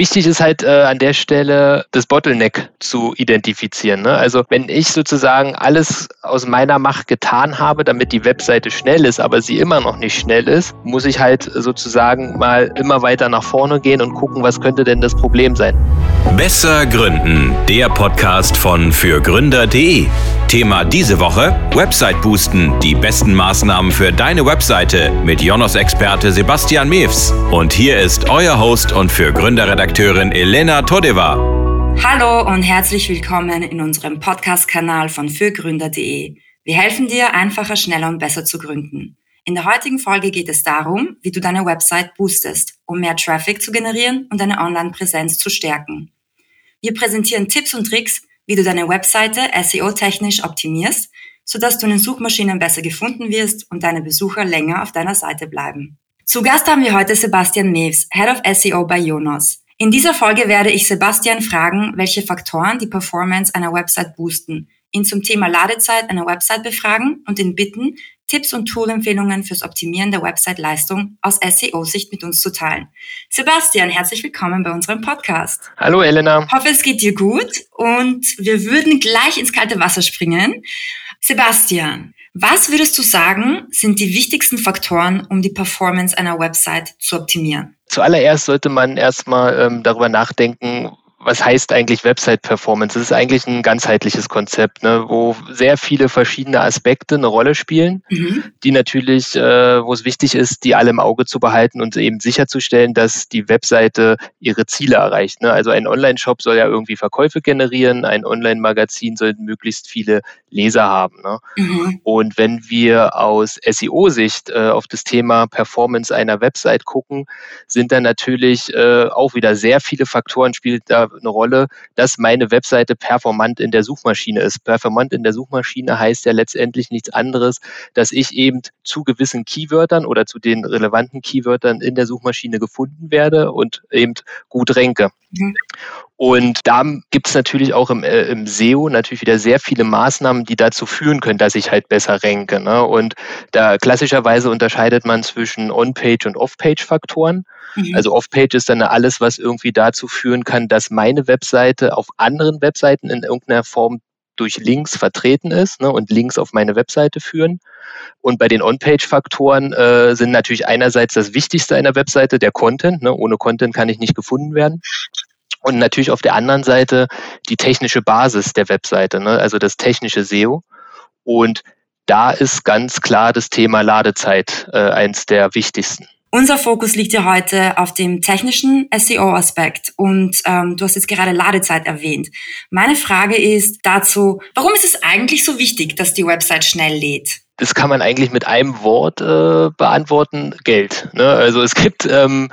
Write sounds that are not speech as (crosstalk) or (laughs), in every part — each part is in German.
Wichtig ist halt äh, an der Stelle das Bottleneck zu identifizieren. Ne? Also wenn ich sozusagen alles aus meiner Macht getan habe, damit die Webseite schnell ist, aber sie immer noch nicht schnell ist, muss ich halt sozusagen mal immer weiter nach vorne gehen und gucken, was könnte denn das Problem sein. Besser Gründen, der Podcast von fürgründer.de. Thema diese Woche: Website boosten, die besten Maßnahmen für deine Webseite mit Jonas-Experte Sebastian Mewes. Und hier ist euer Host und für Gründerredakteurin Elena Todeva. Hallo und herzlich willkommen in unserem Podcast-Kanal von fürgründer.de. Wir helfen dir, einfacher, schneller und besser zu gründen. In der heutigen Folge geht es darum, wie du deine Website boostest, um mehr Traffic zu generieren und deine Online-Präsenz zu stärken. Wir präsentieren Tipps und Tricks, wie du deine Webseite SEO-technisch optimierst, sodass du in den Suchmaschinen besser gefunden wirst und deine Besucher länger auf deiner Seite bleiben. Zu Gast haben wir heute Sebastian Neves, Head of SEO bei Jonas. In dieser Folge werde ich Sebastian fragen, welche Faktoren die Performance einer Website boosten, ihn zum Thema Ladezeit einer Website befragen und ihn bitten, Tipps und Toolempfehlungen fürs Optimieren der Website-Leistung aus SEO-Sicht mit uns zu teilen. Sebastian, herzlich willkommen bei unserem Podcast. Hallo Elena. Hoffe, es geht dir gut und wir würden gleich ins kalte Wasser springen. Sebastian, was würdest du sagen, sind die wichtigsten Faktoren, um die Performance einer Website zu optimieren? Zuallererst sollte man erstmal ähm, darüber nachdenken, was heißt eigentlich Website-Performance? Das ist eigentlich ein ganzheitliches Konzept, ne, wo sehr viele verschiedene Aspekte eine Rolle spielen, mhm. die natürlich, äh, wo es wichtig ist, die alle im Auge zu behalten und eben sicherzustellen, dass die Webseite ihre Ziele erreicht. Ne? Also ein Online-Shop soll ja irgendwie Verkäufe generieren, ein Online-Magazin soll möglichst viele Leser haben. Ne? Mhm. Und wenn wir aus SEO-Sicht äh, auf das Thema Performance einer Website gucken, sind da natürlich äh, auch wieder sehr viele Faktoren spielt da eine Rolle, dass meine Webseite performant in der Suchmaschine ist. Performant in der Suchmaschine heißt ja letztendlich nichts anderes, dass ich eben zu gewissen Keywörtern oder zu den relevanten Keywörtern in der Suchmaschine gefunden werde und eben gut renke. Mhm. Und da gibt es natürlich auch im, äh, im, SEO natürlich wieder sehr viele Maßnahmen, die dazu führen können, dass ich halt besser renke. Ne? Und da klassischerweise unterscheidet man zwischen On-Page und Off-Page-Faktoren. Mhm. Also Off-Page ist dann alles, was irgendwie dazu führen kann, dass meine Webseite auf anderen Webseiten in irgendeiner Form durch Links vertreten ist ne, und Links auf meine Webseite führen. Und bei den On-Page-Faktoren äh, sind natürlich einerseits das Wichtigste einer Webseite der Content. Ne? Ohne Content kann ich nicht gefunden werden. Und natürlich auf der anderen Seite die technische Basis der Webseite, ne? also das technische SEO. Und da ist ganz klar das Thema Ladezeit äh, eins der wichtigsten. Unser Fokus liegt ja heute auf dem technischen SEO-Aspekt und ähm, du hast jetzt gerade Ladezeit erwähnt. Meine Frage ist dazu, warum ist es eigentlich so wichtig, dass die Website schnell lädt? Das kann man eigentlich mit einem Wort äh, beantworten, Geld. Ne? Also es gibt ähm,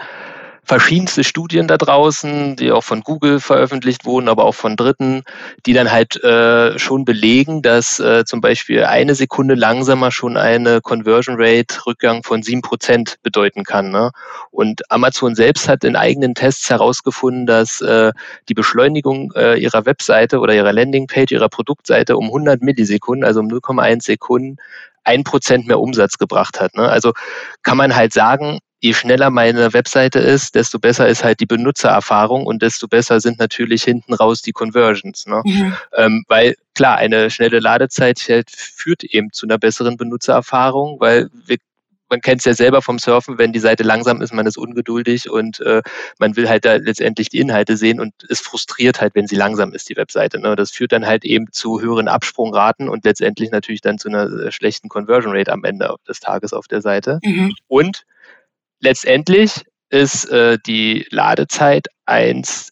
verschiedenste Studien da draußen, die auch von Google veröffentlicht wurden, aber auch von Dritten, die dann halt äh, schon belegen, dass äh, zum Beispiel eine Sekunde langsamer schon eine Conversion Rate Rückgang von sieben Prozent bedeuten kann. Ne? Und Amazon selbst hat in eigenen Tests herausgefunden, dass äh, die Beschleunigung äh, ihrer Webseite oder ihrer Landingpage, ihrer Produktseite um 100 Millisekunden, also um 0,1 Sekunden, ein Prozent mehr Umsatz gebracht hat. Ne? Also kann man halt sagen, je schneller meine Webseite ist, desto besser ist halt die Benutzererfahrung und desto besser sind natürlich hinten raus die Conversions. Ne? Mhm. Ähm, weil klar, eine schnelle Ladezeit führt eben zu einer besseren Benutzererfahrung, weil wir man kennt es ja selber vom Surfen, wenn die Seite langsam ist, man ist ungeduldig und äh, man will halt da letztendlich die Inhalte sehen und es frustriert halt, wenn sie langsam ist, die Webseite. Ne? Das führt dann halt eben zu höheren Absprungraten und letztendlich natürlich dann zu einer äh, schlechten Conversion Rate am Ende des Tages auf der Seite. Mhm. Und letztendlich ist äh, die Ladezeit eins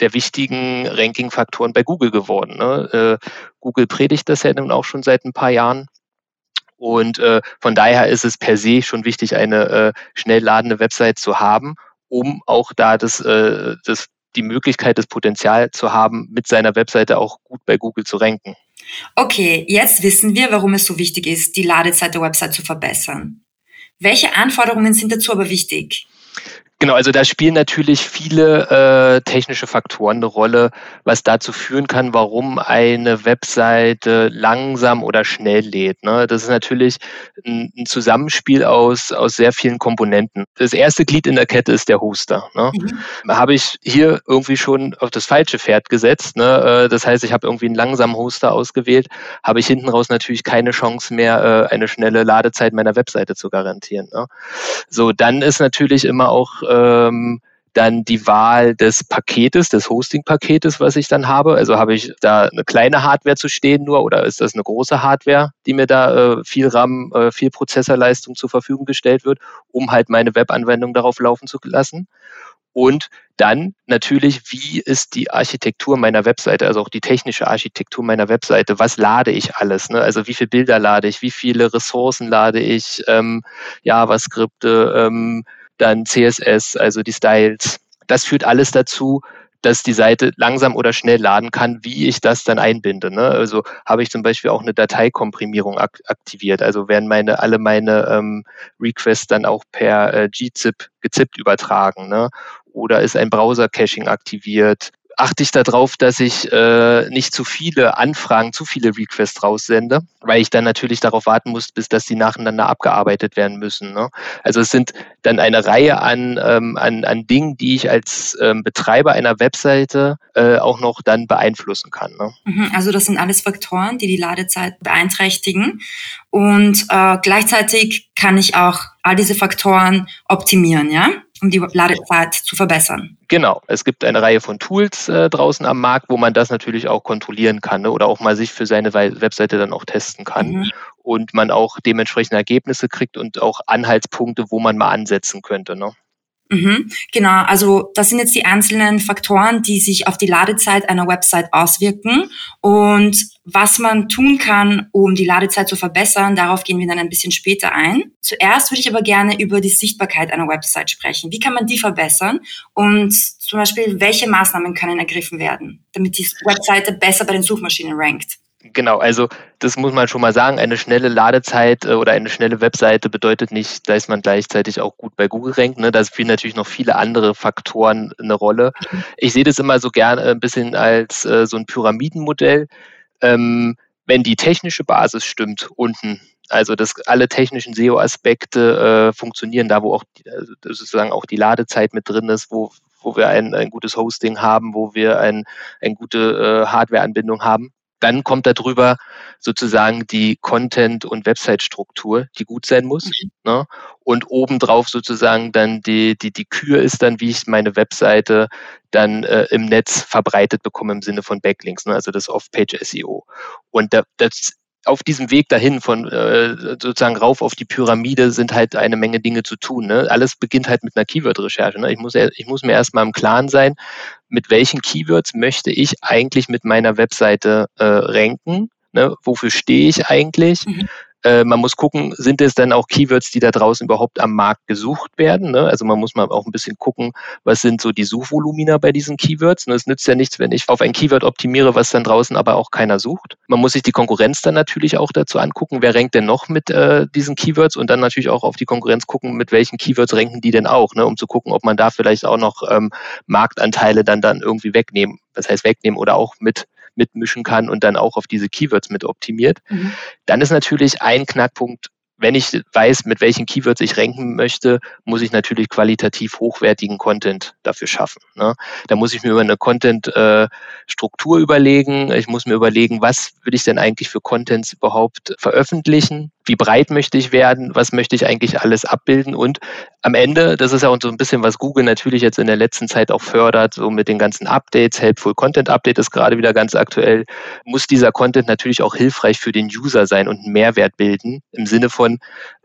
der wichtigen Ranking-Faktoren bei Google geworden. Ne? Äh, Google predigt das ja nun auch schon seit ein paar Jahren. Und äh, von daher ist es per se schon wichtig, eine äh, schnell ladende Website zu haben, um auch da das, äh, das, die Möglichkeit, das Potenzial zu haben, mit seiner Webseite auch gut bei Google zu ranken. Okay, jetzt wissen wir, warum es so wichtig ist, die Ladezeit der Website zu verbessern. Welche Anforderungen sind dazu aber wichtig? Genau, also da spielen natürlich viele äh, technische Faktoren eine Rolle, was dazu führen kann, warum eine Webseite langsam oder schnell lädt. Ne? Das ist natürlich ein, ein, Zusammenspiel aus, aus sehr vielen Komponenten. Das erste Glied in der Kette ist der Hoster. Ne? Mhm. Habe ich hier irgendwie schon auf das falsche Pferd gesetzt. Ne? Äh, das heißt, ich habe irgendwie einen langsamen Hoster ausgewählt, habe ich hinten raus natürlich keine Chance mehr, äh, eine schnelle Ladezeit meiner Webseite zu garantieren. Ne? So, dann ist natürlich immer auch ähm, dann die Wahl des Paketes, des Hosting-Paketes, was ich dann habe. Also habe ich da eine kleine Hardware zu stehen nur oder ist das eine große Hardware, die mir da äh, viel RAM, äh, viel Prozessorleistung zur Verfügung gestellt wird, um halt meine Webanwendung darauf laufen zu lassen. Und dann natürlich, wie ist die Architektur meiner Webseite, also auch die technische Architektur meiner Webseite? Was lade ich alles? Ne? Also wie viele Bilder lade ich? Wie viele Ressourcen lade ich? Ähm, JavaScripte, ähm, dann CSS, also die Styles. Das führt alles dazu, dass die Seite langsam oder schnell laden kann, wie ich das dann einbinde. Ne? Also habe ich zum Beispiel auch eine Dateikomprimierung ak aktiviert. Also werden meine alle meine ähm, Requests dann auch per äh, gzip gezippt übertragen. Ne? Oder ist ein Browser-Caching aktiviert? Achte ich darauf, dass ich äh, nicht zu viele Anfragen, zu viele Requests raussende, weil ich dann natürlich darauf warten muss, bis dass die nacheinander abgearbeitet werden müssen. Ne? Also es sind dann eine Reihe an, ähm, an, an Dingen, die ich als ähm, Betreiber einer Webseite äh, auch noch dann beeinflussen kann. Ne? Mhm, also das sind alles Faktoren, die die Ladezeit beeinträchtigen. Und äh, gleichzeitig kann ich auch all diese Faktoren optimieren, ja? Um die Ladezeit zu verbessern. Genau, es gibt eine Reihe von Tools äh, draußen am Markt, wo man das natürlich auch kontrollieren kann ne? oder auch mal sich für seine Webseite dann auch testen kann mhm. und man auch dementsprechende Ergebnisse kriegt und auch Anhaltspunkte, wo man mal ansetzen könnte. Ne? Mhm, genau, also das sind jetzt die einzelnen Faktoren, die sich auf die Ladezeit einer Website auswirken. Und was man tun kann, um die Ladezeit zu verbessern, darauf gehen wir dann ein bisschen später ein. Zuerst würde ich aber gerne über die Sichtbarkeit einer Website sprechen. Wie kann man die verbessern? Und zum Beispiel, welche Maßnahmen können ergriffen werden, damit die Webseite besser bei den Suchmaschinen rankt? Genau, also das muss man schon mal sagen. Eine schnelle Ladezeit äh, oder eine schnelle Webseite bedeutet nicht, dass man gleichzeitig auch gut bei Google rankt. Ne? Da spielen natürlich noch viele andere Faktoren eine Rolle. Ich sehe das immer so gerne ein bisschen als äh, so ein Pyramidenmodell. Ähm, wenn die technische Basis stimmt unten, also dass alle technischen SEO-Aspekte äh, funktionieren, da wo auch also sozusagen auch die Ladezeit mit drin ist, wo, wo wir ein, ein gutes Hosting haben, wo wir ein, eine gute äh, Hardware-Anbindung haben, dann kommt darüber sozusagen die Content- und Website-Struktur, die gut sein muss. Mhm. Ne? Und obendrauf sozusagen dann die, die, die Kür ist dann, wie ich meine Webseite dann äh, im Netz verbreitet bekomme im Sinne von Backlinks, ne? also das Off-Page-SEO. Und da, das auf diesem Weg dahin von äh, sozusagen rauf auf die Pyramide sind halt eine Menge Dinge zu tun. Ne? Alles beginnt halt mit einer Keyword-Recherche. Ne? Ich, muss, ich muss mir erstmal im Klaren sein, mit welchen Keywords möchte ich eigentlich mit meiner Webseite äh, ranken. Ne? Wofür stehe ich eigentlich? Mhm. Äh, man muss gucken, sind es denn auch Keywords, die da draußen überhaupt am Markt gesucht werden? Ne? Also man muss mal auch ein bisschen gucken, was sind so die Suchvolumina bei diesen Keywords. Ne? Es nützt ja nichts, wenn ich auf ein Keyword optimiere, was dann draußen aber auch keiner sucht. Man muss sich die Konkurrenz dann natürlich auch dazu angucken, wer rankt denn noch mit äh, diesen Keywords und dann natürlich auch auf die Konkurrenz gucken, mit welchen Keywords ranken die denn auch, ne? um zu gucken, ob man da vielleicht auch noch ähm, Marktanteile dann, dann irgendwie wegnehmen, das heißt wegnehmen oder auch mit mitmischen kann und dann auch auf diese Keywords mit optimiert. Mhm. Dann ist natürlich ein Knackpunkt wenn ich weiß, mit welchen Keywords ich ranken möchte, muss ich natürlich qualitativ hochwertigen Content dafür schaffen. Ne? Da muss ich mir über eine Content-Struktur äh, überlegen. Ich muss mir überlegen, was will ich denn eigentlich für Contents überhaupt veröffentlichen? Wie breit möchte ich werden? Was möchte ich eigentlich alles abbilden? Und am Ende, das ist ja auch so ein bisschen, was Google natürlich jetzt in der letzten Zeit auch fördert, so mit den ganzen Updates, Helpful Content Update ist gerade wieder ganz aktuell, muss dieser Content natürlich auch hilfreich für den User sein und einen Mehrwert bilden im Sinne von.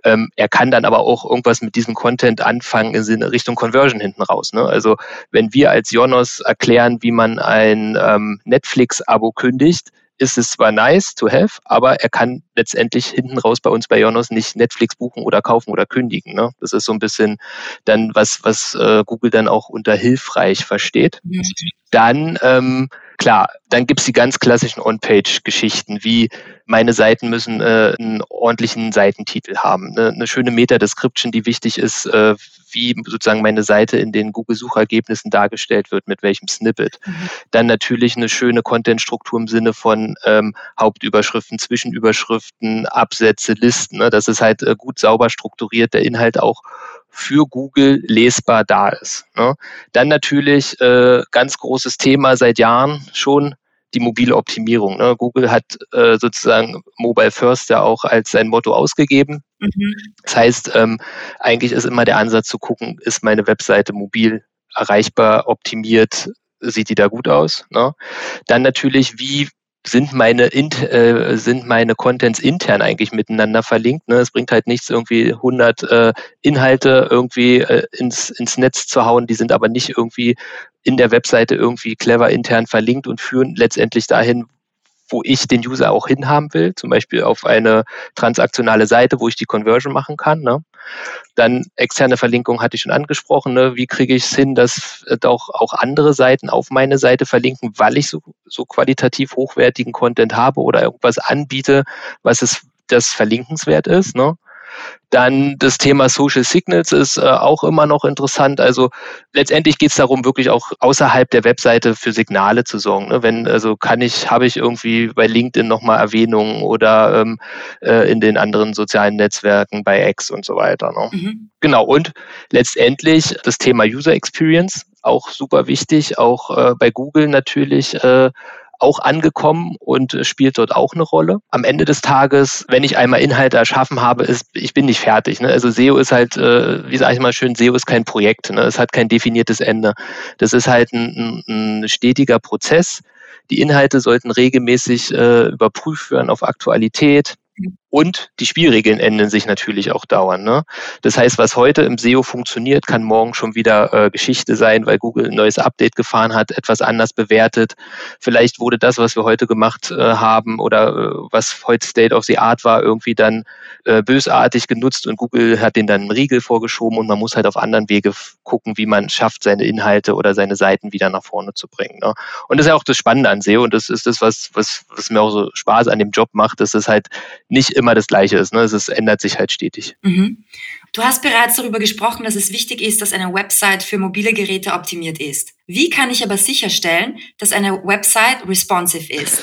Ähm, er kann dann aber auch irgendwas mit diesem Content anfangen in Richtung Conversion hinten raus. Ne? Also wenn wir als Jonos erklären, wie man ein ähm, Netflix-Abo kündigt, ist es zwar nice to have, aber er kann letztendlich hinten raus bei uns bei Jonos nicht Netflix buchen oder kaufen oder kündigen. Ne? Das ist so ein bisschen dann was, was äh, Google dann auch unter hilfreich versteht. Dann ähm, klar, dann gibt's die ganz klassischen On-Page-Geschichten, wie meine Seiten müssen äh, einen ordentlichen Seitentitel haben, ne? eine schöne Meta-Description, die wichtig ist äh, wie sozusagen meine Seite in den Google-Suchergebnissen dargestellt wird, mit welchem Snippet. Mhm. Dann natürlich eine schöne Content-Struktur im Sinne von ähm, Hauptüberschriften, Zwischenüberschriften, Absätze, Listen. Ne? Das ist halt äh, gut sauber strukturiert, der Inhalt auch für Google lesbar da ist. Ne? Dann natürlich äh, ganz großes Thema seit Jahren schon die mobile Optimierung. Ne? Google hat äh, sozusagen Mobile First ja auch als sein Motto ausgegeben. Mhm. Das heißt, ähm, eigentlich ist immer der Ansatz zu gucken, ist meine Webseite mobil erreichbar, optimiert, sieht die da gut aus. Ne? Dann natürlich, wie sind meine äh, sind meine Contents intern eigentlich miteinander verlinkt. Ne? Es bringt halt nichts, irgendwie 100 äh, Inhalte irgendwie äh, ins, ins Netz zu hauen, die sind aber nicht irgendwie in der Webseite irgendwie clever intern verlinkt und führen letztendlich dahin, wo ich den User auch hinhaben will, zum Beispiel auf eine transaktionale Seite, wo ich die Conversion machen kann. Ne? Dann externe Verlinkung hatte ich schon angesprochen. Ne? Wie kriege ich es hin, dass auch, auch andere Seiten auf meine Seite verlinken, weil ich so, so qualitativ hochwertigen Content habe oder irgendwas anbiete, was es das verlinkenswert ist. Ne? Dann das Thema Social Signals ist äh, auch immer noch interessant. Also letztendlich geht es darum, wirklich auch außerhalb der Webseite für Signale zu sorgen. Ne? Wenn, also kann ich, habe ich irgendwie bei LinkedIn nochmal Erwähnungen oder ähm, äh, in den anderen sozialen Netzwerken bei X und so weiter. Ne? Mhm. Genau, und letztendlich das Thema User Experience, auch super wichtig, auch äh, bei Google natürlich äh, auch angekommen und spielt dort auch eine Rolle. Am Ende des Tages, wenn ich einmal Inhalte erschaffen habe, ist, ich bin nicht fertig. Ne? Also SEO ist halt, äh, wie sage ich mal schön, SEO ist kein Projekt. Ne? Es hat kein definiertes Ende. Das ist halt ein, ein, stetiger Prozess. Die Inhalte sollten regelmäßig äh, überprüft werden auf Aktualität, und die Spielregeln ändern sich natürlich auch dauernd. Ne? Das heißt, was heute im SEO funktioniert, kann morgen schon wieder äh, Geschichte sein, weil Google ein neues Update gefahren hat, etwas anders bewertet. Vielleicht wurde das, was wir heute gemacht äh, haben oder äh, was heute State of the Art war, irgendwie dann äh, bösartig genutzt und Google hat den dann einen Riegel vorgeschoben und man muss halt auf anderen Wege gucken, wie man schafft, seine Inhalte oder seine Seiten wieder nach vorne zu bringen. Ne? Und das ist ja auch das Spannende an SEO und das ist das, was, was, was mir auch so Spaß an dem Job macht, dass es halt nicht immer das Gleiche ist. Ne? Es ändert sich halt stetig. Mhm. Du hast bereits darüber gesprochen, dass es wichtig ist, dass eine Website für mobile Geräte optimiert ist. Wie kann ich aber sicherstellen, dass eine Website responsive ist?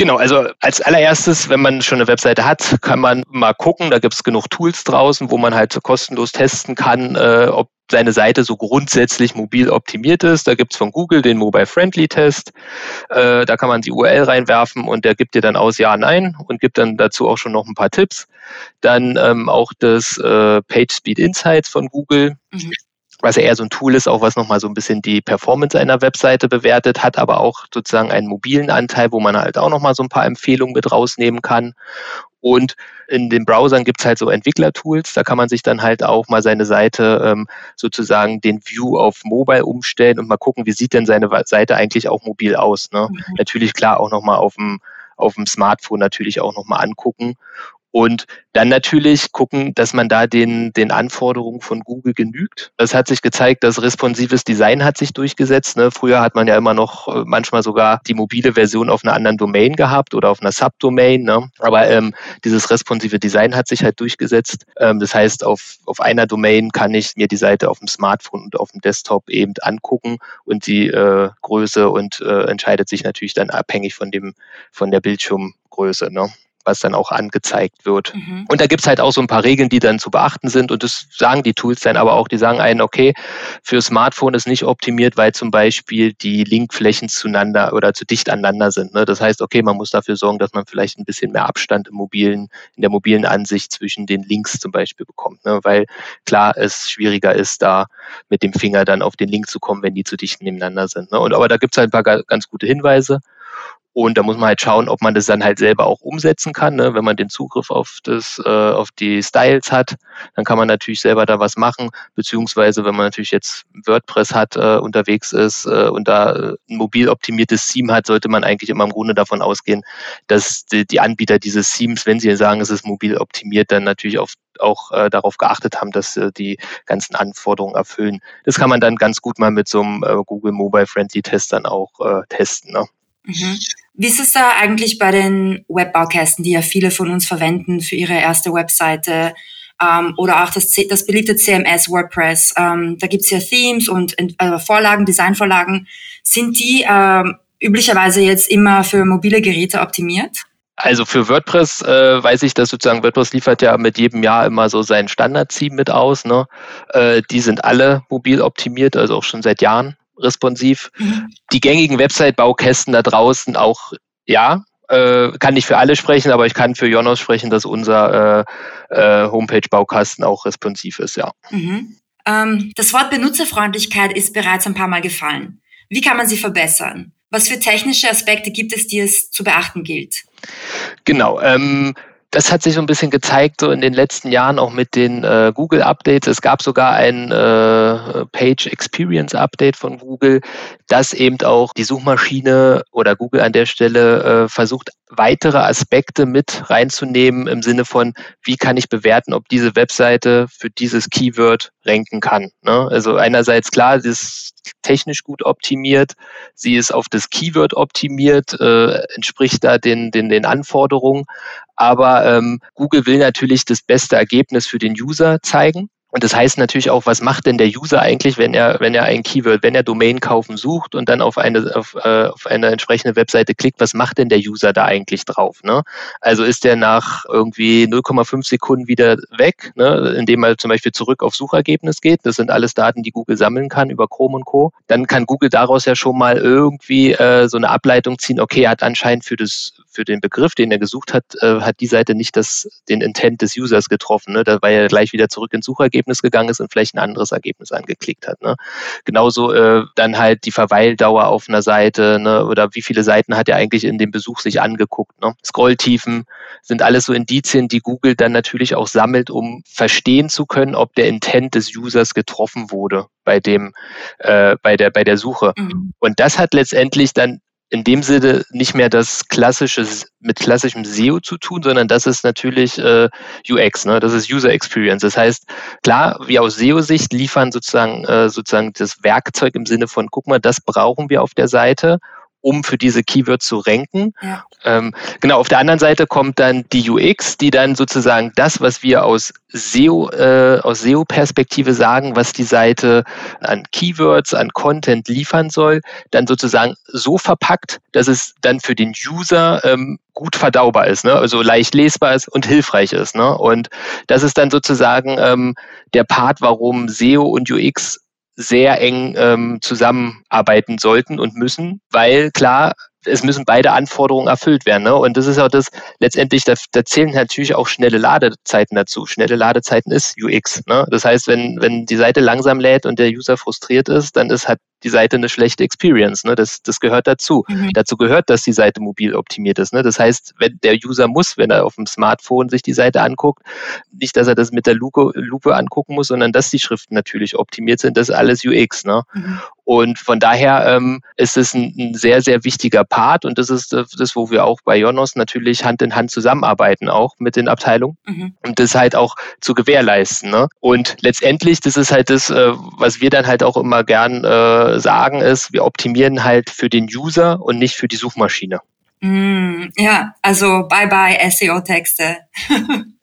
Genau, also als allererstes, wenn man schon eine Webseite hat, kann man mal gucken, da gibt es genug Tools draußen, wo man halt kostenlos testen kann, äh, ob seine Seite so grundsätzlich mobil optimiert ist. Da gibt's von Google den Mobile Friendly Test. Äh, da kann man die URL reinwerfen und der gibt dir dann aus Ja, Nein und gibt dann dazu auch schon noch ein paar Tipps. Dann ähm, auch das äh, PageSpeed Insights von Google. Mhm was ja eher so ein Tool ist, auch was nochmal so ein bisschen die Performance einer Webseite bewertet, hat aber auch sozusagen einen mobilen Anteil, wo man halt auch nochmal so ein paar Empfehlungen mit rausnehmen kann. Und in den Browsern gibt's halt so Entwicklertools, da kann man sich dann halt auch mal seine Seite ähm, sozusagen den View auf Mobile umstellen und mal gucken, wie sieht denn seine Seite eigentlich auch mobil aus. Ne? Mhm. Natürlich klar auch nochmal auf dem auf dem Smartphone natürlich auch nochmal angucken. Und dann natürlich gucken, dass man da den, den Anforderungen von Google genügt. Es hat sich gezeigt, dass responsives Design hat sich durchgesetzt. Ne? Früher hat man ja immer noch äh, manchmal sogar die mobile Version auf einer anderen Domain gehabt oder auf einer Subdomain. Ne? Aber ähm, dieses responsive Design hat sich halt durchgesetzt. Ähm, das heißt, auf, auf einer Domain kann ich mir die Seite auf dem Smartphone und auf dem Desktop eben angucken und die äh, Größe und äh, entscheidet sich natürlich dann abhängig von dem von der Bildschirmgröße. Ne? Was dann auch angezeigt wird. Mhm. Und da gibt's halt auch so ein paar Regeln, die dann zu beachten sind. Und das sagen die Tools dann aber auch, die sagen einen, okay, für Smartphone ist nicht optimiert, weil zum Beispiel die Linkflächen zueinander oder zu dicht aneinander sind. Ne? Das heißt, okay, man muss dafür sorgen, dass man vielleicht ein bisschen mehr Abstand im mobilen, in der mobilen Ansicht zwischen den Links zum Beispiel bekommt. Ne? Weil klar es schwieriger ist, da mit dem Finger dann auf den Link zu kommen, wenn die zu dicht nebeneinander sind. Ne? Und aber da gibt's halt ein paar ganz gute Hinweise. Und da muss man halt schauen, ob man das dann halt selber auch umsetzen kann. Ne? Wenn man den Zugriff auf, das, äh, auf die Styles hat, dann kann man natürlich selber da was machen. Beziehungsweise, wenn man natürlich jetzt WordPress hat, äh, unterwegs ist äh, und da äh, ein mobil optimiertes Theme hat, sollte man eigentlich immer im Grunde davon ausgehen, dass die, die Anbieter dieses Themes, wenn sie sagen, es ist mobil optimiert, dann natürlich auf auch äh, darauf geachtet haben, dass äh, die ganzen Anforderungen erfüllen. Das kann man dann ganz gut mal mit so einem äh, Google Mobile Friendly Test dann auch äh, testen. Ne? Mhm. Wie ist es da eigentlich bei den Webbaukästen, die ja viele von uns verwenden für ihre erste Webseite? ähm, oder auch das, das beliebte CMS WordPress. Ähm, da gibt's ja Themes und äh, Vorlagen, Designvorlagen. Sind die ähm, üblicherweise jetzt immer für mobile Geräte optimiert? Also für WordPress äh, weiß ich, dass sozusagen WordPress liefert ja mit jedem Jahr immer so sein Standard-Theme mit aus. Ne? Äh, die sind alle mobil optimiert, also auch schon seit Jahren responsiv. Mhm. Die gängigen Website-Baukästen da draußen auch, ja, äh, kann nicht für alle sprechen, aber ich kann für Jonas sprechen, dass unser äh, äh, Homepage-Baukasten auch responsiv ist, ja. Mhm. Ähm, das Wort Benutzerfreundlichkeit ist bereits ein paar Mal gefallen. Wie kann man sie verbessern? Was für technische Aspekte gibt es, die es zu beachten gilt? Genau. Ähm, das hat sich so ein bisschen gezeigt, so in den letzten Jahren auch mit den äh, Google Updates. Es gab sogar ein äh, Page Experience Update von Google, das eben auch die Suchmaschine oder Google an der Stelle äh, versucht, weitere Aspekte mit reinzunehmen im Sinne von, wie kann ich bewerten, ob diese Webseite für dieses Keyword ranken kann. Ne? Also einerseits klar, sie ist technisch gut optimiert, sie ist auf das Keyword optimiert, äh, entspricht da den, den, den Anforderungen, aber ähm, Google will natürlich das beste Ergebnis für den User zeigen. Und das heißt natürlich auch, was macht denn der User eigentlich, wenn er, wenn er ein Keyword, wenn er Domain kaufen sucht und dann auf eine, auf, äh, auf eine entsprechende Webseite klickt, was macht denn der User da eigentlich drauf? Ne? Also ist der nach irgendwie 0,5 Sekunden wieder weg, ne? indem er zum Beispiel zurück auf Suchergebnis geht. Das sind alles Daten, die Google sammeln kann über Chrome und Co. Dann kann Google daraus ja schon mal irgendwie äh, so eine Ableitung ziehen, okay, er hat anscheinend für das für den Begriff, den er gesucht hat, äh, hat die Seite nicht das, den Intent des Users getroffen, ne? weil er gleich wieder zurück ins Suchergebnis gegangen ist und vielleicht ein anderes Ergebnis angeklickt hat. Ne? Genauso äh, dann halt die Verweildauer auf einer Seite ne? oder wie viele Seiten hat er eigentlich in dem Besuch sich angeguckt. Ne? Scrolltiefen sind alles so Indizien, die Google dann natürlich auch sammelt, um verstehen zu können, ob der Intent des Users getroffen wurde bei dem, äh, bei der, bei der Suche. Mhm. Und das hat letztendlich dann in dem Sinne nicht mehr das klassische mit klassischem SEO zu tun, sondern das ist natürlich äh, UX, ne? das ist User Experience. Das heißt, klar, wir aus SEO-Sicht liefern sozusagen äh, sozusagen das Werkzeug im Sinne von, guck mal, das brauchen wir auf der Seite um für diese Keywords zu ranken. Ja. Ähm, genau, auf der anderen Seite kommt dann die UX, die dann sozusagen das, was wir aus SEO, äh, aus SEO-Perspektive sagen, was die Seite an Keywords, an Content liefern soll, dann sozusagen so verpackt, dass es dann für den User ähm, gut verdaubar ist, ne? also leicht lesbar ist und hilfreich ist. Ne? Und das ist dann sozusagen ähm, der Part, warum SEO und UX sehr eng ähm, zusammenarbeiten sollten und müssen, weil klar, es müssen beide Anforderungen erfüllt werden. Ne? Und das ist auch das, letztendlich, da, da zählen natürlich auch schnelle Ladezeiten dazu. Schnelle Ladezeiten ist UX. Ne? Das heißt, wenn, wenn die Seite langsam lädt und der User frustriert ist, dann ist halt die Seite eine schlechte Experience. Ne? Das, das gehört dazu. Mhm. Dazu gehört, dass die Seite mobil optimiert ist. Ne? Das heißt, wenn der User muss, wenn er auf dem Smartphone sich die Seite anguckt, nicht, dass er das mit der Lupe, Lupe angucken muss, sondern dass die Schriften natürlich optimiert sind. Das ist alles UX. Ne? Mhm. Und von daher ähm, ist es ein, ein, sehr, sehr wichtiger Part und das ist das, wo wir auch bei Jonos natürlich Hand in Hand zusammenarbeiten, auch mit den Abteilungen, mhm. um das halt auch zu gewährleisten. Ne? Und letztendlich, das ist halt das, äh, was wir dann halt auch immer gern äh, sagen, ist, wir optimieren halt für den User und nicht für die Suchmaschine. Mm, ja, also bye bye SEO-Texte. (laughs)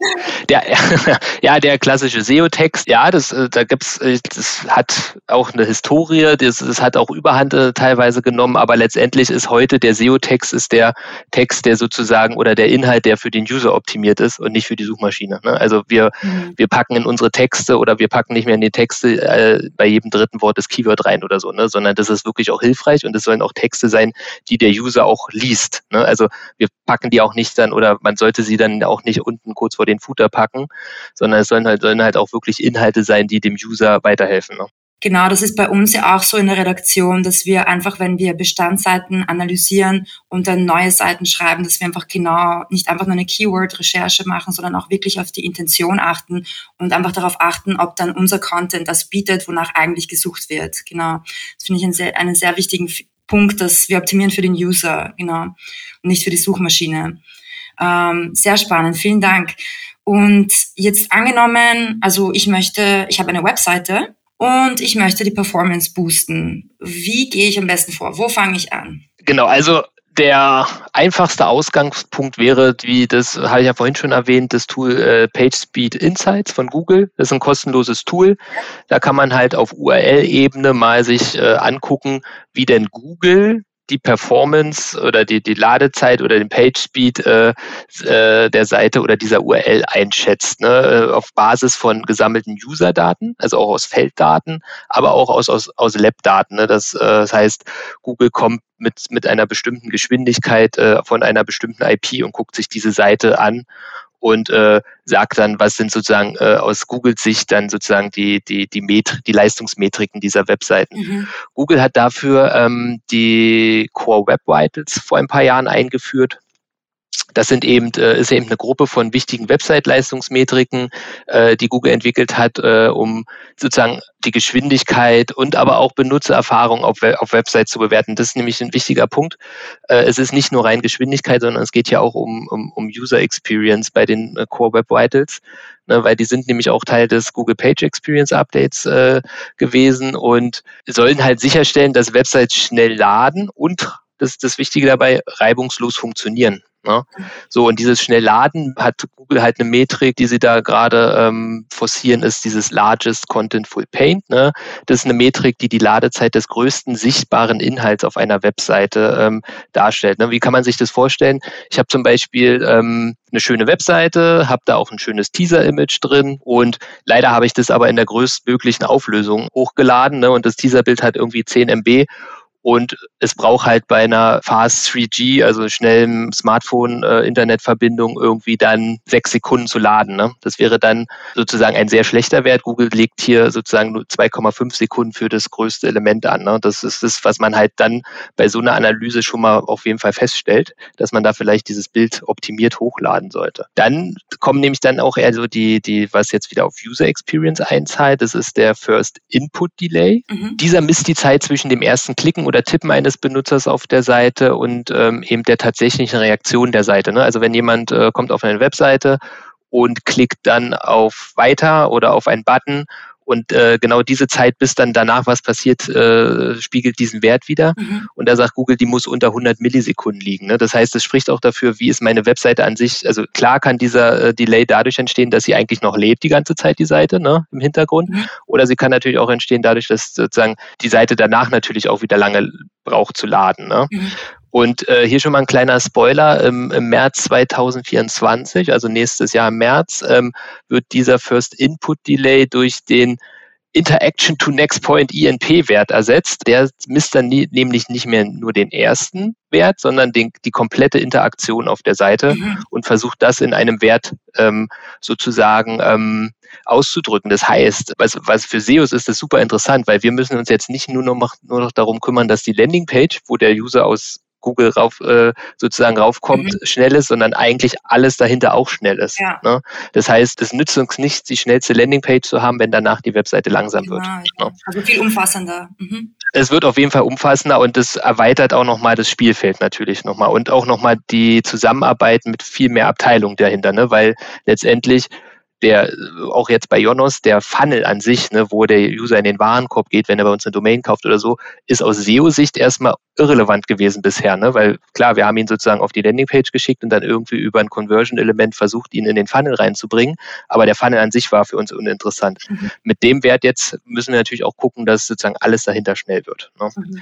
der, (laughs) ja, der klassische SEO-Text, ja, das, äh, da gibt's, äh, das hat auch eine Historie, das, das hat auch Überhand äh, teilweise genommen, aber letztendlich ist heute der SEO-Text ist der Text, der sozusagen oder der Inhalt, der für den User optimiert ist und nicht für die Suchmaschine. Ne? Also wir, mhm. wir packen in unsere Texte oder wir packen nicht mehr in die Texte äh, bei jedem dritten Wort das Keyword rein oder so, ne? sondern das ist wirklich auch hilfreich und es sollen auch Texte sein, die der User auch liest. Ne? Also wir packen die auch nicht dann oder man sollte sie dann auch nicht unten kurz vor den Footer packen, sondern es sollen halt, sollen halt auch wirklich Inhalte sein, die dem User weiterhelfen. Ne? Genau, das ist bei uns ja auch so in der Redaktion, dass wir einfach, wenn wir Bestandsseiten analysieren und dann neue Seiten schreiben, dass wir einfach genau nicht einfach nur eine Keyword-Recherche machen, sondern auch wirklich auf die Intention achten und einfach darauf achten, ob dann unser Content das bietet, wonach eigentlich gesucht wird. Genau. Das finde ich einen sehr, einen sehr wichtigen Punkt, dass wir optimieren für den User, genau, und nicht für die Suchmaschine. Ähm, sehr spannend, vielen Dank. Und jetzt angenommen, also ich möchte, ich habe eine Webseite und ich möchte die Performance boosten. Wie gehe ich am besten vor? Wo fange ich an? Genau, also Der einfachste Ausgangspunkt wäre, wie das habe ich ja vorhin schon erwähnt, das Tool äh, PageSpeed Insights von Google. Das ist ein kostenloses Tool. Da kann man halt auf URL-Ebene mal sich äh, angucken, wie denn Google die Performance oder die, die Ladezeit oder den Page Speed äh, äh, der Seite oder dieser URL einschätzt, ne? Äh, auf Basis von gesammelten User-Daten, also auch aus Felddaten, aber auch aus, aus, aus Lab-Daten. Ne? Das, äh, das heißt, Google kommt mit, mit einer bestimmten Geschwindigkeit äh, von einer bestimmten IP und guckt sich diese Seite an und äh, sagt dann, was sind sozusagen äh, aus Googles Sicht dann sozusagen die, die, die, Metri die Leistungsmetriken dieser Webseiten. Mhm. Google hat dafür ähm, die Core Web Vitals vor ein paar Jahren eingeführt. Das sind eben, äh, ist eben eine Gruppe von wichtigen Website-Leistungsmetriken, äh, die Google entwickelt hat, äh, um sozusagen die Geschwindigkeit und aber auch Benutzererfahrung auf, auf Websites zu bewerten. Das ist nämlich ein wichtiger Punkt. Es ist nicht nur rein Geschwindigkeit, sondern es geht ja auch um, um, um User Experience bei den Core Web Vitals, ne, weil die sind nämlich auch Teil des Google Page Experience Updates äh, gewesen und sollen halt sicherstellen, dass Websites schnell laden und das das Wichtige dabei, reibungslos funktionieren. Ne? So, und dieses Schnellladen hat Google halt eine Metrik, die sie da gerade ähm, forcieren, ist dieses Largest Contentful Paint. Ne? Das ist eine Metrik, die die Ladezeit des größten sichtbaren Inhalts auf einer Webseite ähm, darstellt. Ne? Wie kann man sich das vorstellen? Ich habe zum Beispiel ähm, eine schöne Webseite, habe da auch ein schönes Teaser-Image drin und leider habe ich das aber in der größtmöglichen Auflösung hochgeladen ne? und das Teaser-Bild hat irgendwie 10 MB und es braucht halt bei einer Fast 3G, also schnellen Smartphone-Internetverbindung, irgendwie dann sechs Sekunden zu laden. Ne? Das wäre dann sozusagen ein sehr schlechter Wert. Google legt hier sozusagen nur 2,5 Sekunden für das größte Element an. Ne? Das ist das, was man halt dann bei so einer Analyse schon mal auf jeden Fall feststellt, dass man da vielleicht dieses Bild optimiert hochladen sollte. Dann kommen nämlich dann auch eher so die, die, was jetzt wieder auf User Experience einzahlt, das ist der First Input Delay. Mhm. Dieser misst die Zeit zwischen dem ersten Klicken oder Tippen eines Benutzers auf der Seite und ähm, eben der tatsächlichen Reaktion der Seite. Ne? Also wenn jemand äh, kommt auf eine Webseite und klickt dann auf Weiter oder auf einen Button und äh, genau diese Zeit, bis dann danach was passiert, äh, spiegelt diesen Wert wieder. Mhm. Und da sagt Google, die muss unter 100 Millisekunden liegen. Ne? Das heißt, es spricht auch dafür, wie ist meine Webseite an sich. Also klar kann dieser äh, Delay dadurch entstehen, dass sie eigentlich noch lebt die ganze Zeit, die Seite ne, im Hintergrund. Mhm. Oder sie kann natürlich auch entstehen dadurch, dass sozusagen die Seite danach natürlich auch wieder lange braucht zu laden. Ne? Mhm. Und äh, hier schon mal ein kleiner Spoiler. Im, im März 2024, also nächstes Jahr im März, ähm, wird dieser First Input Delay durch den Interaction to Next Point INP-Wert ersetzt. Der misst dann nie, nämlich nicht mehr nur den ersten Wert, sondern den, die komplette Interaktion auf der Seite mhm. und versucht das in einem Wert ähm, sozusagen ähm, auszudrücken. Das heißt, was, was für SEOs ist das super interessant, weil wir müssen uns jetzt nicht nur noch, nur noch darum kümmern, dass die Landingpage, wo der User aus Google rauf, äh, sozusagen raufkommt, mhm. schnell ist, sondern eigentlich alles dahinter auch schnell ist. Ja. Ne? Das heißt, es nützt uns nicht, die schnellste Landingpage zu haben, wenn danach die Webseite langsam genau, wird. Ne? Also viel umfassender. Mhm. Es wird auf jeden Fall umfassender und das erweitert auch nochmal das Spielfeld natürlich nochmal und auch nochmal die Zusammenarbeit mit viel mehr Abteilungen dahinter, ne? weil letztendlich der auch jetzt bei Jonos, der Funnel an sich, ne, wo der User in den Warenkorb geht, wenn er bei uns eine Domain kauft oder so, ist aus SEO-Sicht erstmal irrelevant gewesen bisher, ne? Weil klar, wir haben ihn sozusagen auf die Landingpage geschickt und dann irgendwie über ein Conversion-Element versucht, ihn in den Funnel reinzubringen. Aber der Funnel an sich war für uns uninteressant. Mhm. Mit dem Wert jetzt müssen wir natürlich auch gucken, dass sozusagen alles dahinter schnell wird. Ne? Mhm.